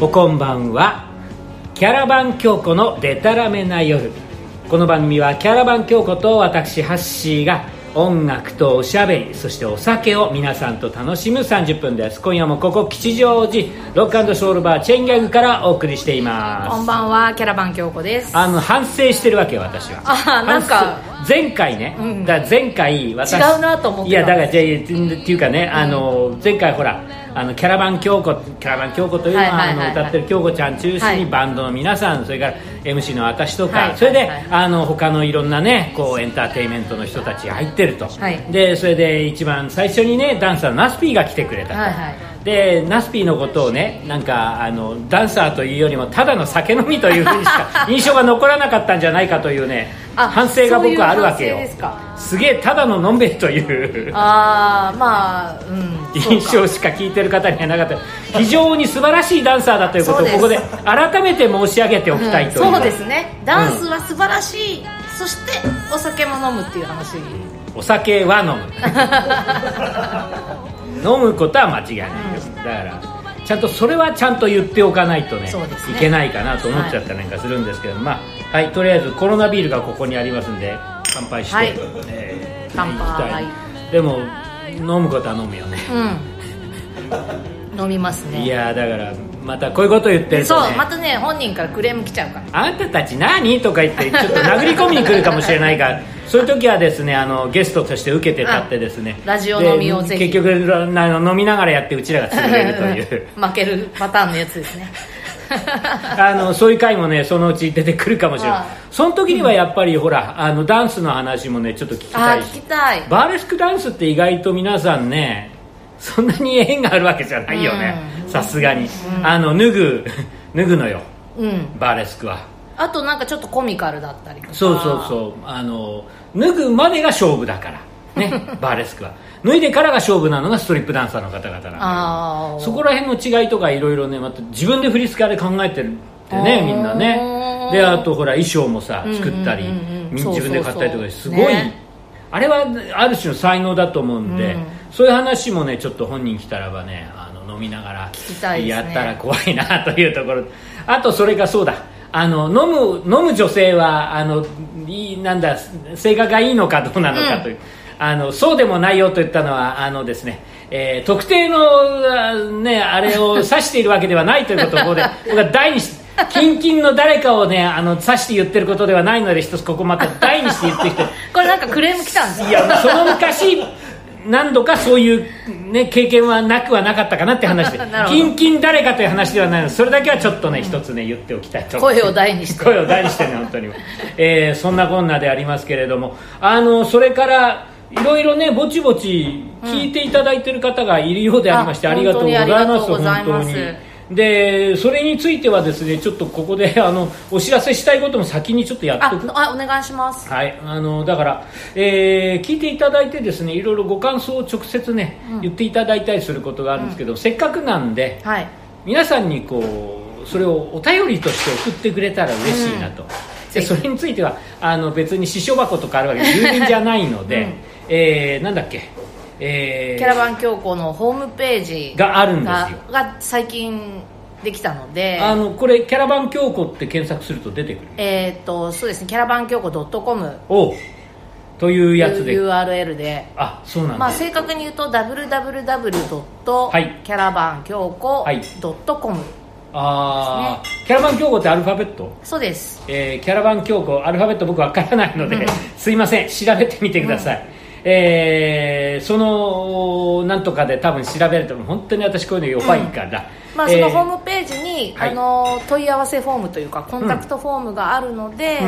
おこんばんは。キャラバン京子のデタラメな夜。この番組はキャラバン京子と私ハッシーが音楽とおしゃべりそしてお酒を皆さんと楽しむ30分です。今夜もここ吉祥寺ロックショールバーチェンギャグからお送りしています。こんばんはキャラバン京子です。あの反省してるわけよ私は。あなんか前回ね、うん、だ前回私違うなと思っていやだからじゃっていうかね、うん、あの前回ほらあのキャラバン京子キャラバン京子というのは,、あの歌ってる京子ちゃん中心にバンドの皆さん、それから MC の私とか、それで、あの他のいろんなねこうエンターテインメントの人たちが入ってると、でそれで一番最初にねダンサーのナスピーが来てくれたと、でナスピーのことをねなんかあのダンサーというよりもただの酒飲みというふうにしか 印象が残らなかったんじゃないかというね反省が僕はあるわけよ。すげえただののんべえという。ああまあうん印象しか聞いてる方にはなかった。非常に素晴らしいダンサーだということをここで改めて申し上げておきたいという、うん、そうですね。ダンスは素晴らしい、うん、そしてお酒も飲むっていう話。お酒は飲む。飲むことは間違いないです、うん、だからちゃんとそれはちゃんと言っておかないとね、ね、いけないかなと思っちゃったりなんかするんですけど、はい、まあはいとりあえずコロナビールがここにありますんで乾杯して、はい、えー、乾杯。でも飲むことは飲むよね、うん、飲みますね。いやだからまたこういうこと言ってると、ね、そうまたね本人からクレーム来ちゃうから。あんたたち何？とか言ってちょっと殴り込みに来るかもしれないから。そういう時はですねあのゲストとして受けて立ってですね。ラジオ飲みをぜひ。結局飲みながらやってうちらが潰れるという。負けるパターンのやつですね あのそういう回もねそのうち出てくるかもしれない。その時にはやっぱり、うん、ほらあのダンスの話もねちょっと聞きたい聞きたい。バーレスクダンスって意外と皆さんねそんなに縁があるわけじゃないよね。さすがに、うん、あの脱ぐ 脱ぐのよ、うん、バーレスクは。あとなんかちょっとコミカルだったりそうそうそう。あの脱ぐまでが勝負だから。ね。バーレスクは脱いでからが勝負なのがストリップダンサーの方々なんでそこら辺の違いとかいろいろねまた自分で振り付けで考えてるってねみんなね。であとほら衣装もさ作ったり自分で買ったりとかすごい、ね、あれはある種の才能だと思うんで、うん、そういう話もねちょっと本人来たらばねあの飲みながらやったら怖いなというところ。あとそれがそうだ。あの飲む飲む女性はあのいなんだ性格がいいのかどうなのかという、うんあのそうでもないよと言ったのはあのですね、えー、特定の、ね、あれを指しているわけではないということをここで 僕は大にして近々の誰かをねあの指して言ってることではないので一つここまた大にして言ってきて。これなんかクレーム来たんですいやその昔何度かそういう、ね、経験はなくはなかったかなって話で。近々誰かという話ではないのでそれだけはちょっとね一つね言っておきたいと。声を大にして。声を大にしてね本当に、えー、そんなこんなでありますけれども。あのそれからいろいろねぼちぼち聞いていただいてる方がいるようでありまして、うん、ありがとうございます。本当に。でそれについてはですねちょっとここであのお知らせしたいことも先にちょっとやっておく。あお願いします。はいあのだから、えー、聞いていただいてですねいろいろご感想を直接ね、うん、言っていただいたりすることがあるんですけど、うん、せっかくなんで、はい、皆さんにこうそれをお便りとして送ってくれたら嬉しいなと、でそれについてはあの別に支所箱とかあるわけで郵便じゃないので、えー、なんだっけ？えー、キャラバン教皇のホームページがあるんですよ。が最近できたのであのこれキャラバン教皇って検索すると出てくる。えっ、とそうですね。キャラバン教皇 .com おというやつで。URL で。あそうなんまあ正確に言うと www. キャラバン教皇 .com、はいああ、ね、キャラバン競合ってアルファベット？そうです、えー、キャラバン競合アルファベット僕わからないので、うん、すいません。調べてみてください、うん、えー、そのなんとかで多分調べると本当に私こういうの弱いから、うん、まあ、そのホームページに、あの問い合わせフォームというかコンタクトフォームがあるので、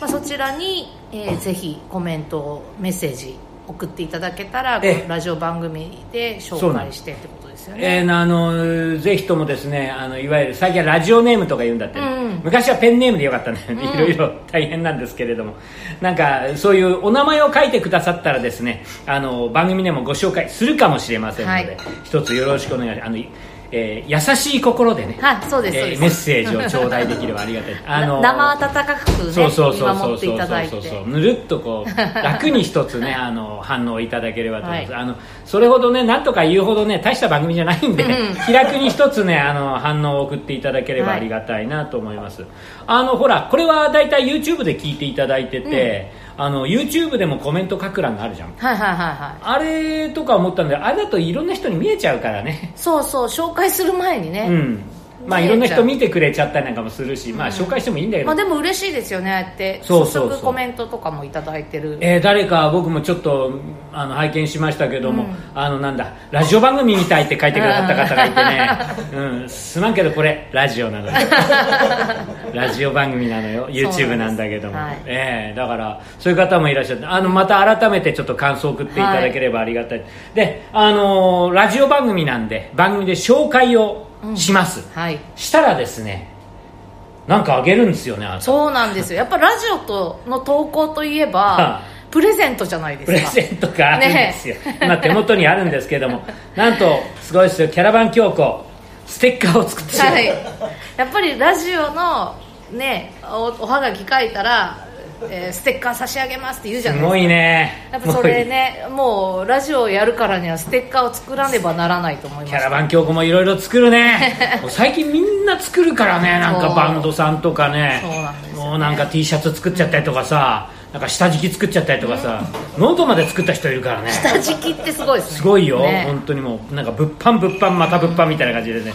まあ、そちらに、えー、ぜひコメントメッセージ送っていただけたらラジオ番組で紹介してってことですよね、えー、あのぜひともですねあのいわゆる最近はラジオネームとか言うんだって、うん、昔はペンネームでよかったんだよね、うん、いろいろ大変なんですけれども。なんかそういうお名前を書いてくださったらですねあの番組でもご紹介するかもしれませんので、はい、一つよろしくお願いしますえー、優しい心でね、はい、そうです、えー、メッセージを頂戴できればありがたいあの生温かくねそうそうそうそうそうそうそう。ぬるっとこう楽に一つね あの反応いただければと思います、はい、あのそれほどねなんとか言うほどね大した番組じゃないんで、うん、気楽に一つねあの反応を送っていただければありがたいなと思います、はい、あのほらこれは大体 YouTube で聞いていただいてて、うんあの YouTube でもコメント書く欄があるじゃん。はいはいはいはい。あれとか思ったんであれだといろんな人に見えちゃうからね。そうそう紹介する前にね。うんまあいろんな人見てくれちゃったりなんかもするし、まあ紹介してもいいんだけど、まあでも嬉しいですよねって。そうそうそう。コメントとかも頂いてる。えー、誰か僕もちょっとあの拝見しましたけども、うん、あのなんだラジオ番組みたいって書いてくださった方がいてね、うん、すまんけどこれラジオなのよ。ラジオ番組なのよ。YouTube なんだけども、はい、えー、だからそういう方もいらっしゃってあのまた改めてちょっと感想を送っていただければありがたい、はい、であのラジオ番組なんで番組で紹介をします、はい、したらですねなんかあげるんですよねそうなんですよ。やっぱラジオとの投稿といえば プレゼントじゃないですか。プレゼントがあるんですよ、ね、今手元にあるんですけども なんとすごいですよキャラバン京子ステッカーを作ってしまう、はい、やっぱりラジオのねおおはがき書いたらえー、ステッカー差し上げますって言うじゃないですか。すごいね。やっぱそれねもうラジオやるからにはステッカーを作らねばならないと思います。キャラバン京子もいろいろ作るね。最近みんな作るからねなんかバンドさんとかね。そうなんです、ね、もうなんか T シャツ作っちゃったりとかさ、なんか下敷き作っちゃったりとかさ、ノートまで作った人いるからね。下敷きってすごいですね。すごいよ、ね、本当にもうなんか物販物販また物販みたいな感じでね。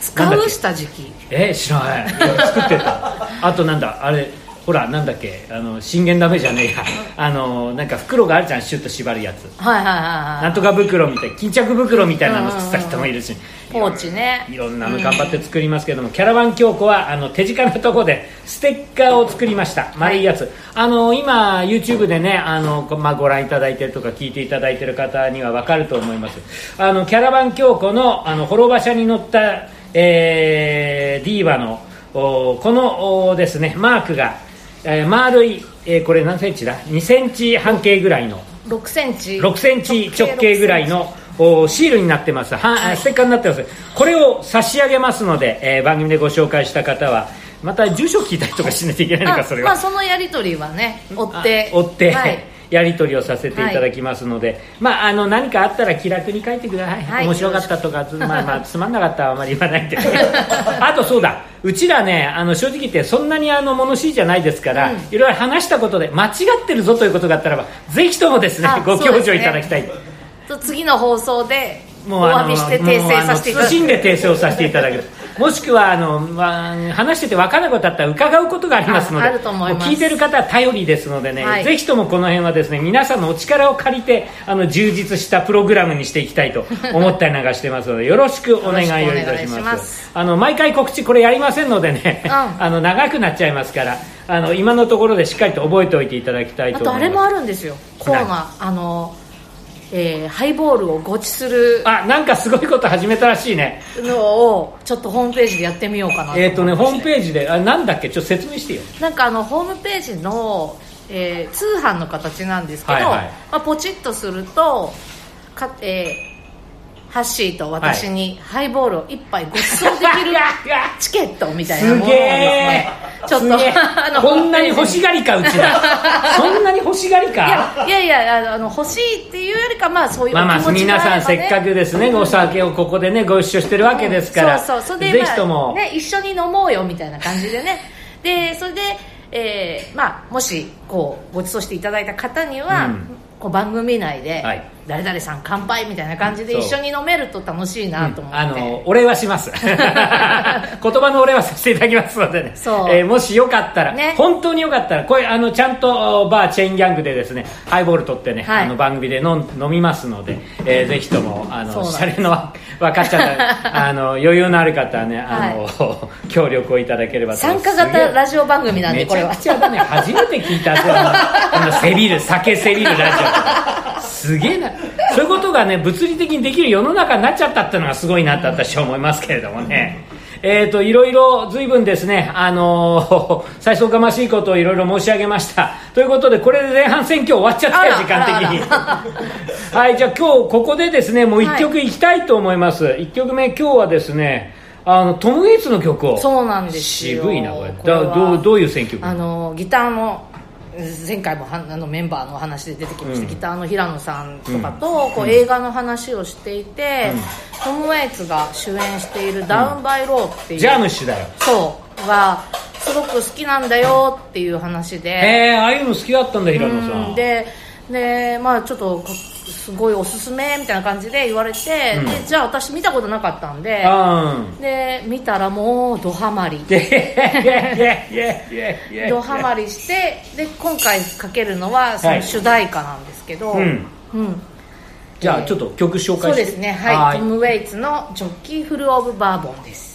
使う下敷き。え知らない。作ってた。あとなんだあれほらなんだっけあの信玄ダメじゃねえや。あのなんか袋があるじゃんシュッと縛るやつ。はいはいはいはいなんとか袋みたい巾着袋みたいなの作った人もいるし。ポーチね。いろんなの頑張って作りますけども、キャラバン京子はあの手近なところでステッカーを作りました。丸いやつ、はい、あの今 YouTube でねあの、まあ、ご覧いただいてるとか聞いていただいてる方には分かると思います。あのキャラバン京子のあの滅場車に乗った、えー、ディーバのこのですねマークがえー、丸い、えー、これ何センチだ？2センチ半径ぐらいの。6センチ。6センチ直径ぐらいのおシールになってます。は、はい、ステッカーになってます。これを差し上げますので、えー、番組でご紹介した方はまた住所聞いたりとかしないといけないのかそれは。まあそのやり取りはね追って。追って、はいやり取りをさせていただきますので、はい、まあ、あの何かあったら気楽に書いてください、はい、面白かったとかまあまあ つまんなかったらあまり言わないで。あとそうだ。うちらねあの正直言ってそんなにあの物知りじゃないですから、うん、いろいろ話したことで間違ってるぞということがあったらばぜひともですねご教授いただきたい、ね、次の放送でもうお詫びして訂正させていただく謹んで訂正をさせていただくもしくはあの、まあ、話してて分からなことあったら伺うことがありますので聞いてる方は頼りですのでね、はい、ぜひともこの辺はですね皆さんのお力を借りてあの充実したプログラムにしていきたいと 思ったりなんかしてますのでよろしくお願いをいたします。あの毎回告知これやりませんのでね、うん、あの長くなっちゃいますからあの今のところでしっかりと覚えておいていただきたいと思います。あとあれもあるんですよ。コーナー。あのえー、ハイボールをごちするあなんかすごいこと始めたらしいね。のをちょっとホームページでやってみようかなえっ、とねホームページであなんだっけ？ちょっと説明してよ。なんかあのホームページの、えー、通販の形なんですけど、はいはい、まあ、ポチッとするとか、えー、ハッシーと私にハイボールを一杯ご馳走できるチケットみたいなものをねちょっとこんなに欲しがりかうちら。そんなに欲しがりか。いやいやあの欲しいっていうよりかまあそういうまあまあ皆さんせっかくですね、お酒をここでねご一緒してるわけですから、そうそうそれで、ぜひとも、ね、一緒に飲もうよみたいな感じでね。でそれでえーまあ、もしこうご馳走していただいた方には、うん、こう番組内で、はい、誰々さん乾杯みたいな感じで一緒に飲めると楽しいなと思って、うん、あのお礼はします。言葉のお礼はさせていただきますのでね。そう、えー、もしよかったら、ね、本当によかったらこれあのちゃんとバーチェーンギャングでですねハイボール取ってね、はい、あの番組で飲飲みますので、えー、ぜひともあのシャレの分かっちゃった あの余裕のある方はねあの、はい、協力をいただければ参加型ラジオ番組なんでこれはめちゃくちゃだね。初めて聞いたあのせびる酒せびるラジオすげえな。そういうことがね物理的にできる世の中になっちゃったっていうのがすごいなって私は思いますけれどもね、えっ、ー、と、いろいろ随分ですね、あのー、再送がましいことをいろいろ申し上げました。ということで、これで前半戦今日終わっちゃったよ、時間的に。はい、じゃあ今日ここでですね、もう一曲いきたいと思います。一、はい、曲目、今日はですね、あのトム・ゲイツの曲を。そうなんですよ。渋いなこれ。だどうどういう選曲？あのギターの前回もはあのメンバーの話で出てきました、うん、ギターの平野さんとかと、うん、こう映画の話をしていて、うん、トム・ウェイツが主演している「ダウン・バイ・ロー」っていう、ジャームッシュだよ。そうがすごく好きなんだよっていう話で。へえああいうの好きだったんだ平野さん、ででまあちょっとすごいおすすめみたいな感じで言われて、うん、でじゃあ私見たことなかったんで、で見たらもうドハマり。ドハマりしてで今回かけるのはその主題歌なんですけど、はい、うん、うん。じゃあちょっと曲紹介して。そうですね。はい。トム・ウェイツの「ジョッキー・フル・オブ・バーボン」です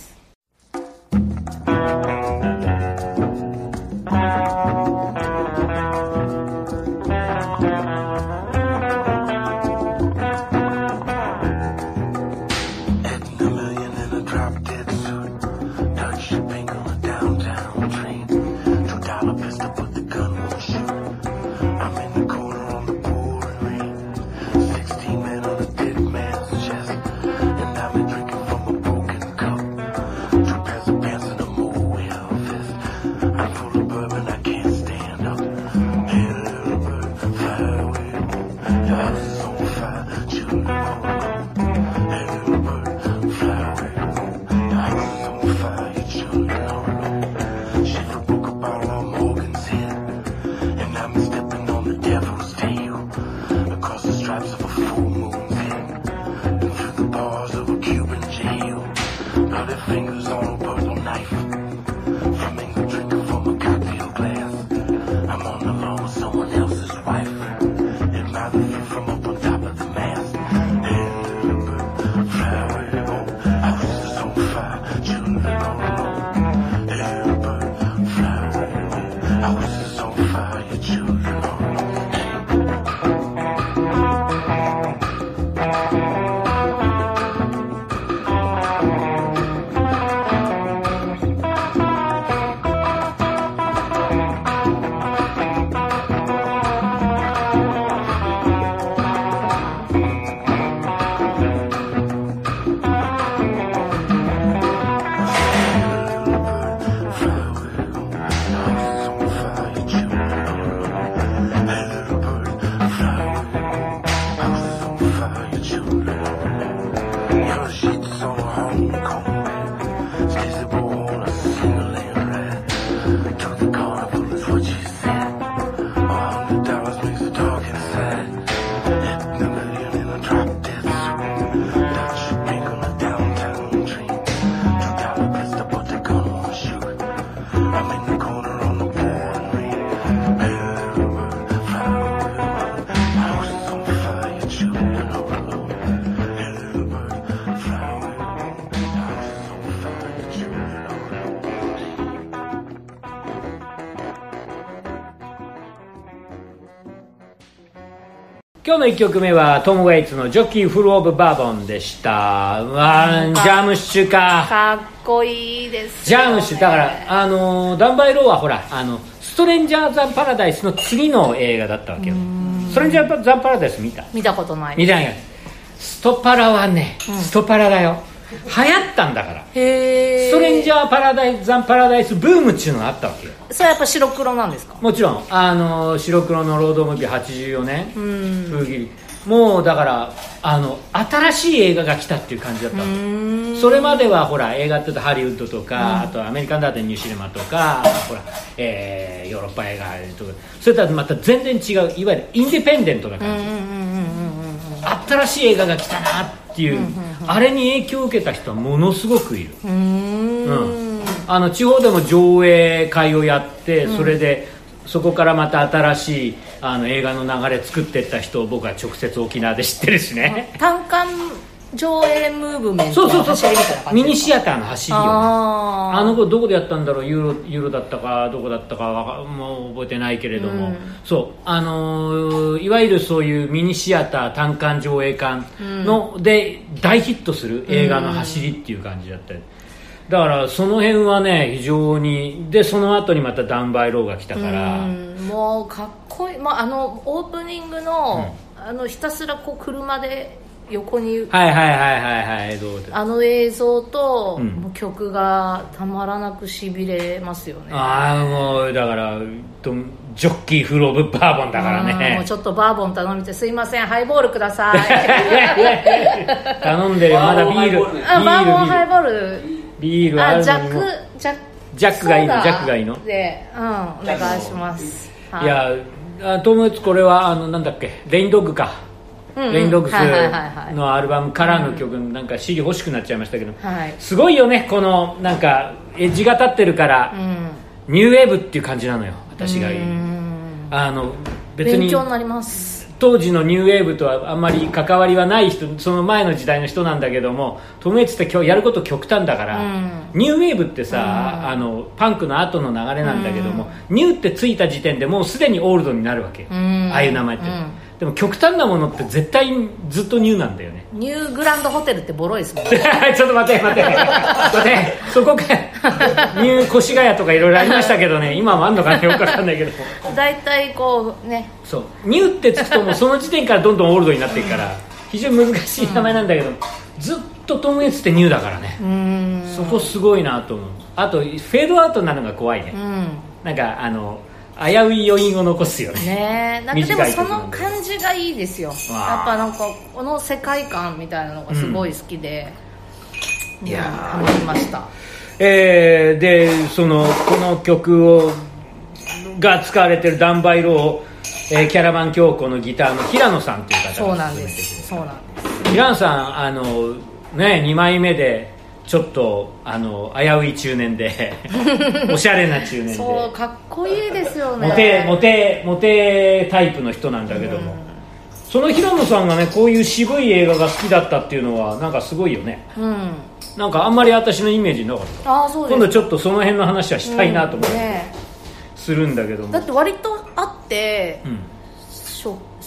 今日の1曲目はトム・ウェイツの「ジョッキー・フル・オブ・バーボン」でした。わジャムッシュか。かっこいいです、ね、ジャムッシュだからあのダンバイローはほらあのストレンジャー・ザ・パラダイスの次の映画だったわけよ。ストレンジャー・ザ・パラダイス見た？見たことない。見たないストパラはね、うん、ストパラだよ流行ったんだから。ストレンジャーパラダイス・ザン・パラダイスブームっていうのがあったわけよ。それはやっぱ白黒なんですか？もちろん。あの白黒のロードムービー84年風切り。もうだからあの新しい映画が来たっていう感じだったわけそれまではほら映画ってハリウッドとか、うん、あとアメリカンダーテンニューシネマとかほら、えー、ヨーロッパ映画とかそれとはまた全然違ういわゆるインディペンデントな感じ。新しい映画が来たなっていう,、あれに影響を受けた人はものすごくいる。うん。あの地方でも上映会をやってそれで、そこからまた新しいあの映画の流れ作っていった人を僕は直接沖縄で知ってるしね。単館上映ムーブメントの走りみたいな感じ？ミニシアターの走りよ、ね、あの子どこでやったんだろう？ユーロユーロだったかどこだったかもう覚えてないけれども、うん、そう。あのー、いわゆるそういうミニシアター単館上映館の、うん、で大ヒットする映画の走りっていう感じだったり、だからその辺はね非常にでその後にまたダンバイローが来たから。もうかっこいい、まあ、あのオープニングのうん、あのひたすらこう車で横にはいはいはいはいはいどうあの映像と、うん、もう曲がたまらなくしびれますよね。ああもうだからジョッキーフルオブバーボンだからね。もうちょっとバーボン頼みてすいませんハイボールください。頼んでるまだビールあバーボンハイボール。ビールあるジャックジャックジャックがいいのジャックがいいの？でうんお願いします。い。や友達これはあのなんだっけ？レインドッグかレインドッグスのアルバムからの曲なんか CD 欲しくなっちゃいましたけど、すごいよねこのなんかエッジが立ってるから、ニューウェーブっていう感じなのよ私が。あの別に勉強になります。当時のニューウェーブとはあんまり関わりはない人その前の時代の人なんだけどもトム・エツって今日やること極端だから、うん、ニューウェーブってさ、うん、あのパンクの後の流れなんだけども、うん、ニューってついた時点でもうすでにオールドになるわけ、ああいう名前って、でも極端なものって絶対ずっとニューなんだよね。ニューグランドホテルってボロいですもんね。ちょっと待って待って。待って。そこか。ニュー越谷とかいろいろありましたけどね。今もあんのかねよくわかんないけど。大体こうね。そう。ニューってつくともうその時点からどんどんオールドになっていくから非常に難しい名前なんだけど、うん、ずっとトム・エツってニューだからね。そこすごいなと思う。あとフェードアウトになるのが怖いね、うん、なんかあの危うい余韻を残すよね。ねなんかでもその感じがいいですよ。やっぱなんかこの世界観みたいなのがすごい好きで、うん、いやハマりました。えー、でそのこの曲をが使われてるダンバイロを、えー、キャラバン京子のギターの平野さんっていう方がそうなんですそうなんです平野さんあのね2枚目でちょっとあの危うい中年で おしゃれな中年で。そうかっこいいですよね。モテモテモテタイプの人なんだけども、うん、その平野さんがねこういう渋い映画が好きだったっていうのはなんかすごいよね、うん、なんかあんまり私のイメージなかった。あそうです。今度ちょっとその辺の話はしたいなと思って、うんね、するんだけども。だって割とあって、うん。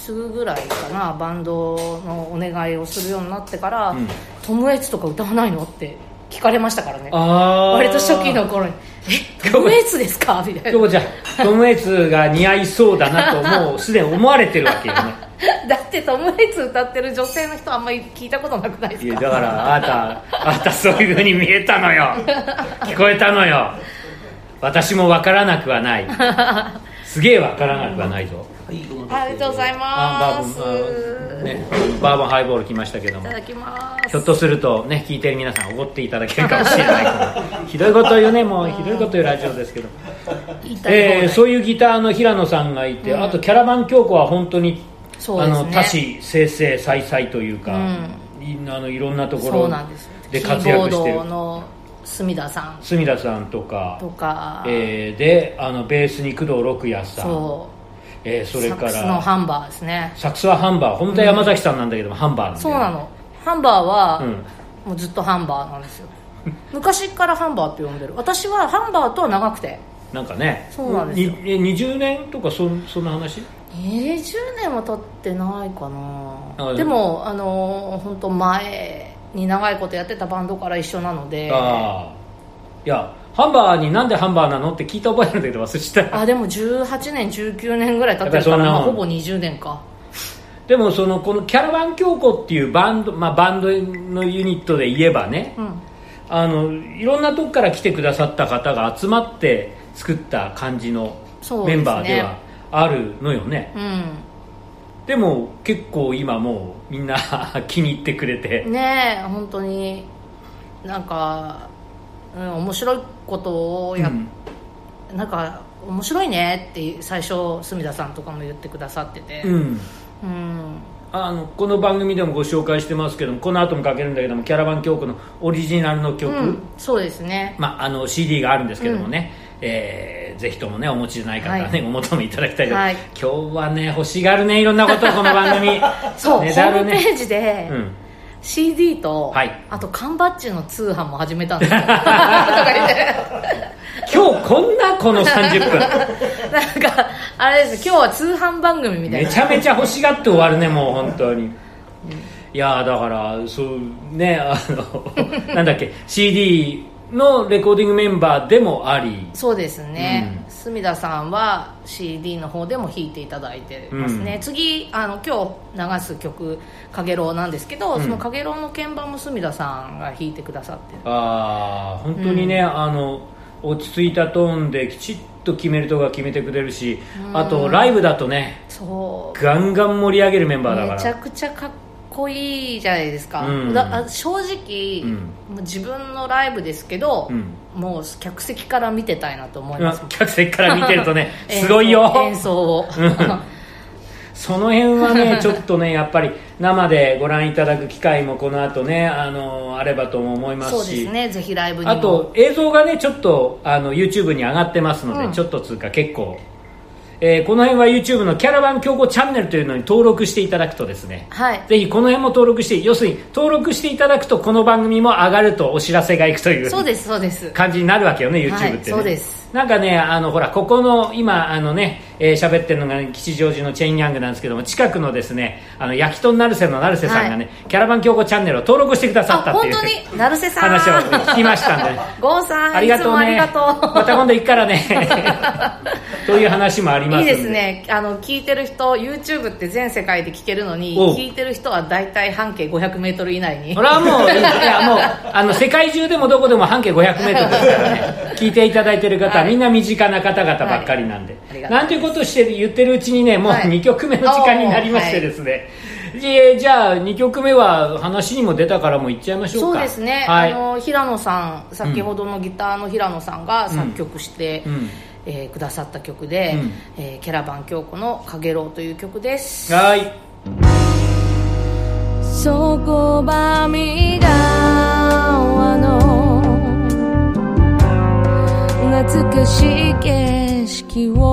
すぐぐらいかなバンドのお願いをするようになってから、うん、トム・エイツとか歌わないのって聞かれましたからね。割と初期の頃に「えトム・エイツですか?」みたいな。じゃトム・エイツが似合いそうだなともう すでに思われてるわけよね。だってトム・エイツ歌ってる女性の人あんまり聞いたことなくないですか？だからあなたあなたそういうふうに見えたのよ。聞こえたのよ。私も分からなくはない。すげえ分からなくはないぞ、ありがとうございます。バーボン、ね、バーボンハイボール来ましたけども。いただきます。ひょっとするとね聞いてる皆さんおごっていただけるかもしれない ひどいこと言うねもうひどいこと言うラジオですけど、えー、そういうギターの平野さんがいて、うん、あとキャラバン京子は本当に、ね、あの多種生成再々というか、うん、あのいろんなところで活躍してる。隅田さん。隅田さんとか。とか、えー、であのベースに工藤六也さん。そうえー、それからサックスのハンバーですね。サックスはハンバー。本当は山崎さんなんだけども、うん、ハンバーそうなの。ハンバーは、うん、もうずっとハンバーなんですよ。昔からハンバーって呼んでる。私はハンバーとは長くて。なんかね。そうなんですよ。20年とかそそんな話？20年は経ってないかな。でも。あの本当前に長いことやってたバンドから一緒なので。ああいやハンバーになんでハンバーなのって聞いた覚えあるんだけど忘れちゃった。あでも18年19年ぐらい経ってるから、まあ、ほぼ20年か。でもそのこのキャラバン京子っていうバンド、まあ、バンドのユニットで言えばね、うん、あのいろんなとこから来てくださった方が集まって作った感じのメンバーではあるのよね、ね、うん、でも結構今もうみんな 気に入ってくれて。ねえ本当に。なんかうん、面白いことをや、うん、なんか面白いねって最初隅田さんとかも言ってくださってて、うん、うん、あのこの番組でもご紹介してますけどもこの後もかけるんだけどもキャラバン京子のオリジナルの曲、うん、そうですね、まあ、あの CD があるんですけどもね、うん、えー、ぜひともねお持ちでない方はね、はい、お求めいただきたいと、はい、今日はね欲しがるねいろんなことこの番組。そう、ね、ホームページで、うん CD と、はい、あと缶バッジの通販も始めたんですよ。とか言って今日こんなこの30分。なんかあれです。今日は通販番組みたいな。めちゃめちゃ欲しがって終わるねもう本当に。いやだからそうねあのなんだっけ CD のレコーディングメンバーでもあり。そうですね、隅田さんは CD の方でも弾いていただいてますね、うん、次あの今日流す曲「かげろう」なんですけど、うん、その「かげろう」の鍵盤も隅田さんが弾いてくださってああ本当にね、うん、あの落ち着いたトーンできちっと決めるとこが決めてくれるしあとライブだとねガンガン盛り上げるメンバーだから。めちゃくちゃかっこいいじゃないですか、うん、だ正直、うん、自分のライブですけど、うん、もう客席から見てたいなと思います。客席から見てるとね すごいよ。演奏を。その辺はね ちょっとねやっぱり生でご覧いただく機会もこの後ねあのあればとも思いますし。そうですね。ぜひライブにあと映像がねちょっとあの YouTube に上がってますので、ちょっとつうか結構えー、この辺は YouTube のキャラバン強行チャンネルというのに登録していただくとですね、はい、ぜひこの辺も登録して要するに登録していただくとこの番組も上がるとお知らせがいくというそうですそうです。感じになるわけよね YouTube って、ね、そうです。なんかねあのほらここの今あのね喋、えー、ってるのが吉祥寺のチェーンヤングなんですけども近くのですねあの焼き豚成瀬の成瀬さんがね、はい、キャラバン強行チャンネルを登録してくださったっていう本当に成瀬さん。話を聞きましたんで。ゴーさんありがとうね。また今度行くからね。という話もありますいいですね。あの聞いてる人 YouTube って全世界で聞けるのに聞いてる人は大体半径 500m 以内に。それはもういやもうあの世界中でもどこでも半径 500m ですからね。聞いていただいてる方みんな身近な方々ばっかりなんで、はい、なんていうことをして言ってるうちにねもう2曲目の時間になりましてですね、はい、じゃあ2曲目は話にも出たからもういっちゃいましょうか。そうですね、はい、あの平野さん先ほどのギターの平野さんが作曲して、うん。うんえー、くださった曲で、うん、えー、キャラバン京子の「かげろう」という曲です。はい。そこばみだわの懐かしい景色を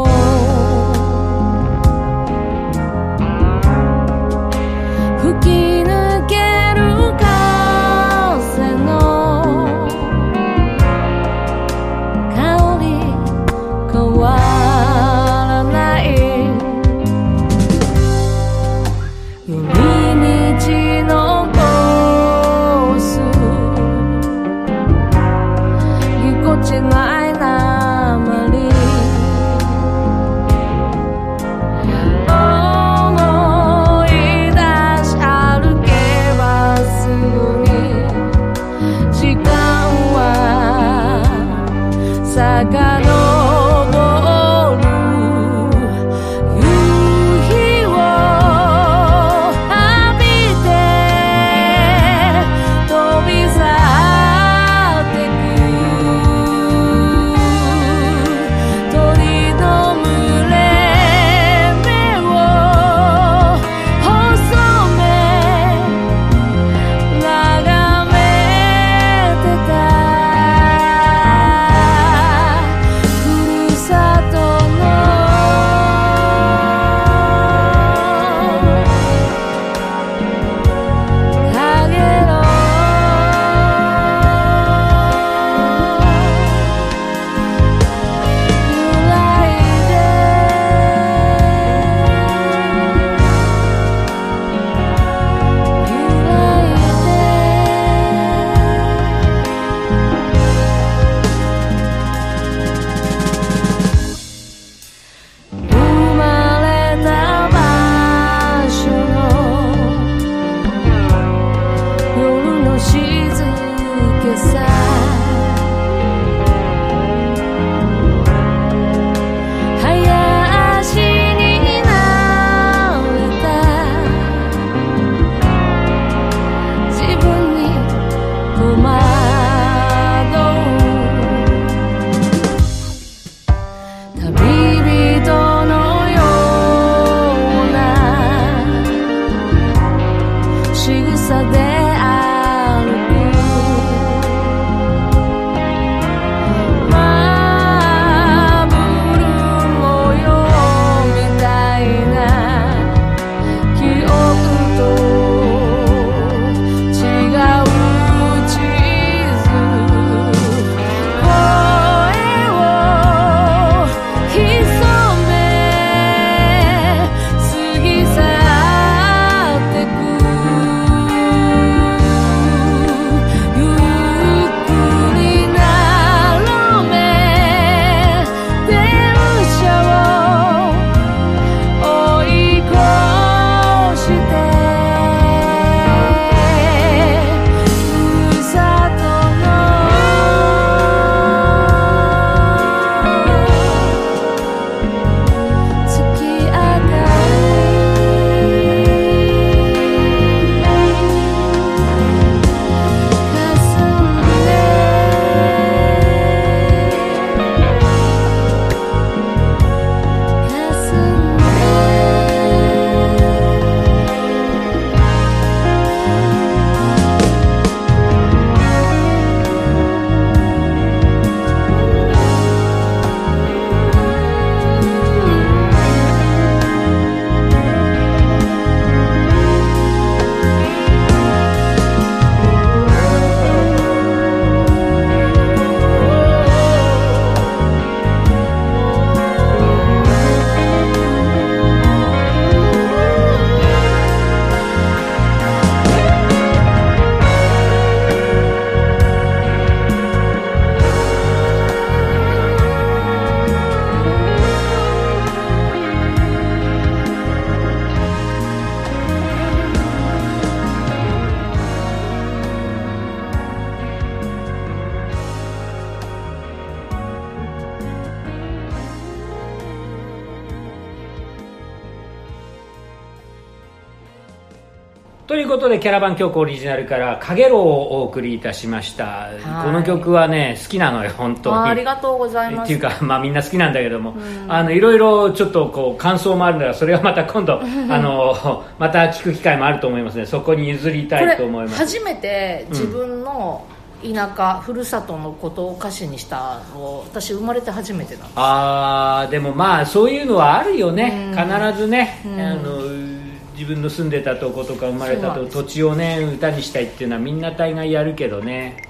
ということでキャラバン曲オリジナルから「かげろう」をお送りいたしました。この曲はね好きなのよ本当に。ありがとうございます。っていうか、まあ、みんな好きなんだけども、あのいろいろちょっとこう感想もあるのでそれはまた今度あの また聞く機会もあると思いますのでそこに譲りたいと思います。初めて自分の、田舎ふるさとのことを歌詞にしたの私生まれて初めてなんですああでもまあそういうのはあるよね、必ずね、あの自分の住んでたとことか生まれたと土地をね歌にしたいっていうのはみんな大概やるけどね。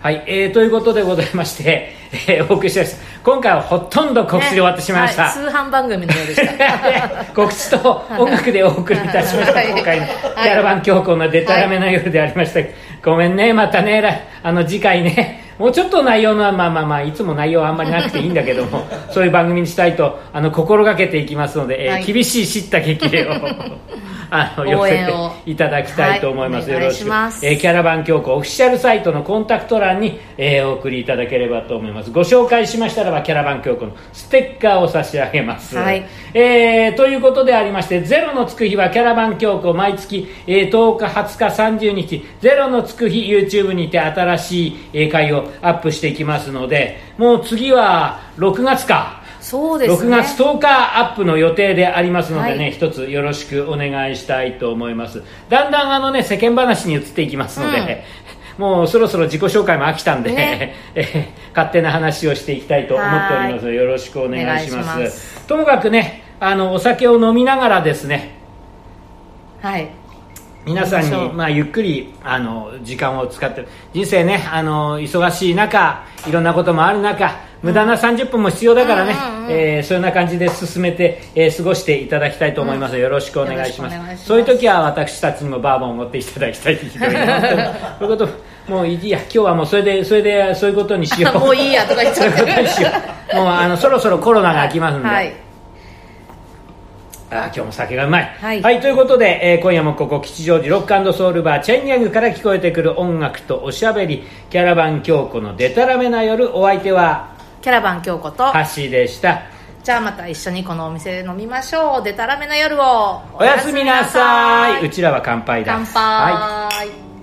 はい、えー、ということでございまして、えーお送りしました今回はほとんど告知で終わってしまいました、ねはい通販番組のようでした。告知と音楽でお送りいたしました。はい。今回のキャラバン教皇のデタラメな夜でありました、ごめんねまたねらあの次回ねもうちょっと内容のはまあまあまあいつも内容はあんまりなくていいんだけども そういう番組にしたいとあの心がけていきますので、えーはい。厳しい叱咤激励を あの寄応せていただきたいと思います、はい。よろしく。お願いします。えーキャラバン教皇オフィシャルサイトのコンタクト欄に、えーお送りいただければと思います。ご紹介しましたらばキャラバン教皇のステッカーを差し上げます、はい。えーということでありましてゼロのつく日はキャラバン教皇毎月、えー10日20日30日ゼロのつく日 YouTube にて新しい、えー回をアップしていきますのでもう次は6月か。そうですね。6月10日アップの予定でありますのでね、はい。一つよろしくお願いしたいと思います。だんだんあのね世間話に移っていきますので、もうそろそろ自己紹介も飽きたんで、ね。えー勝手な話をしていきたいと思っております。のでよろしくお願いします。ともかくねあのお酒を飲みながらですねはい皆さんに、まあ、ゆっくりあの時間を使って人生ねあの忙しい中いろんなこともある中無駄な30分も必要だからね、うんうんうんえーそんな感じで進めて、えー過ごしていただきたいと思います、よ。ろしくお願いします。よろしくお願いします。そういう時は私たちにもバーボンを持っていただきたいひどいな本当に そういうこともういいや今日はもうそれでそれで そういうことにしよう。もういいやとか言っちゃってもうあのそろそろコロナが明きますんで、はいあー今日も酒がうまい、はい。ということで、えー今夜もここ吉祥寺ロックソウルバーチェンギャングから聞こえてくる音楽とおしゃべり。キャラバン京子のデタラメな夜お相手はキャラバン京子と橋でした。じゃあまた一緒にこのお店で飲みましょう。でたらめな夜を。おやすみなさい。うちらは乾杯だ。乾杯、はい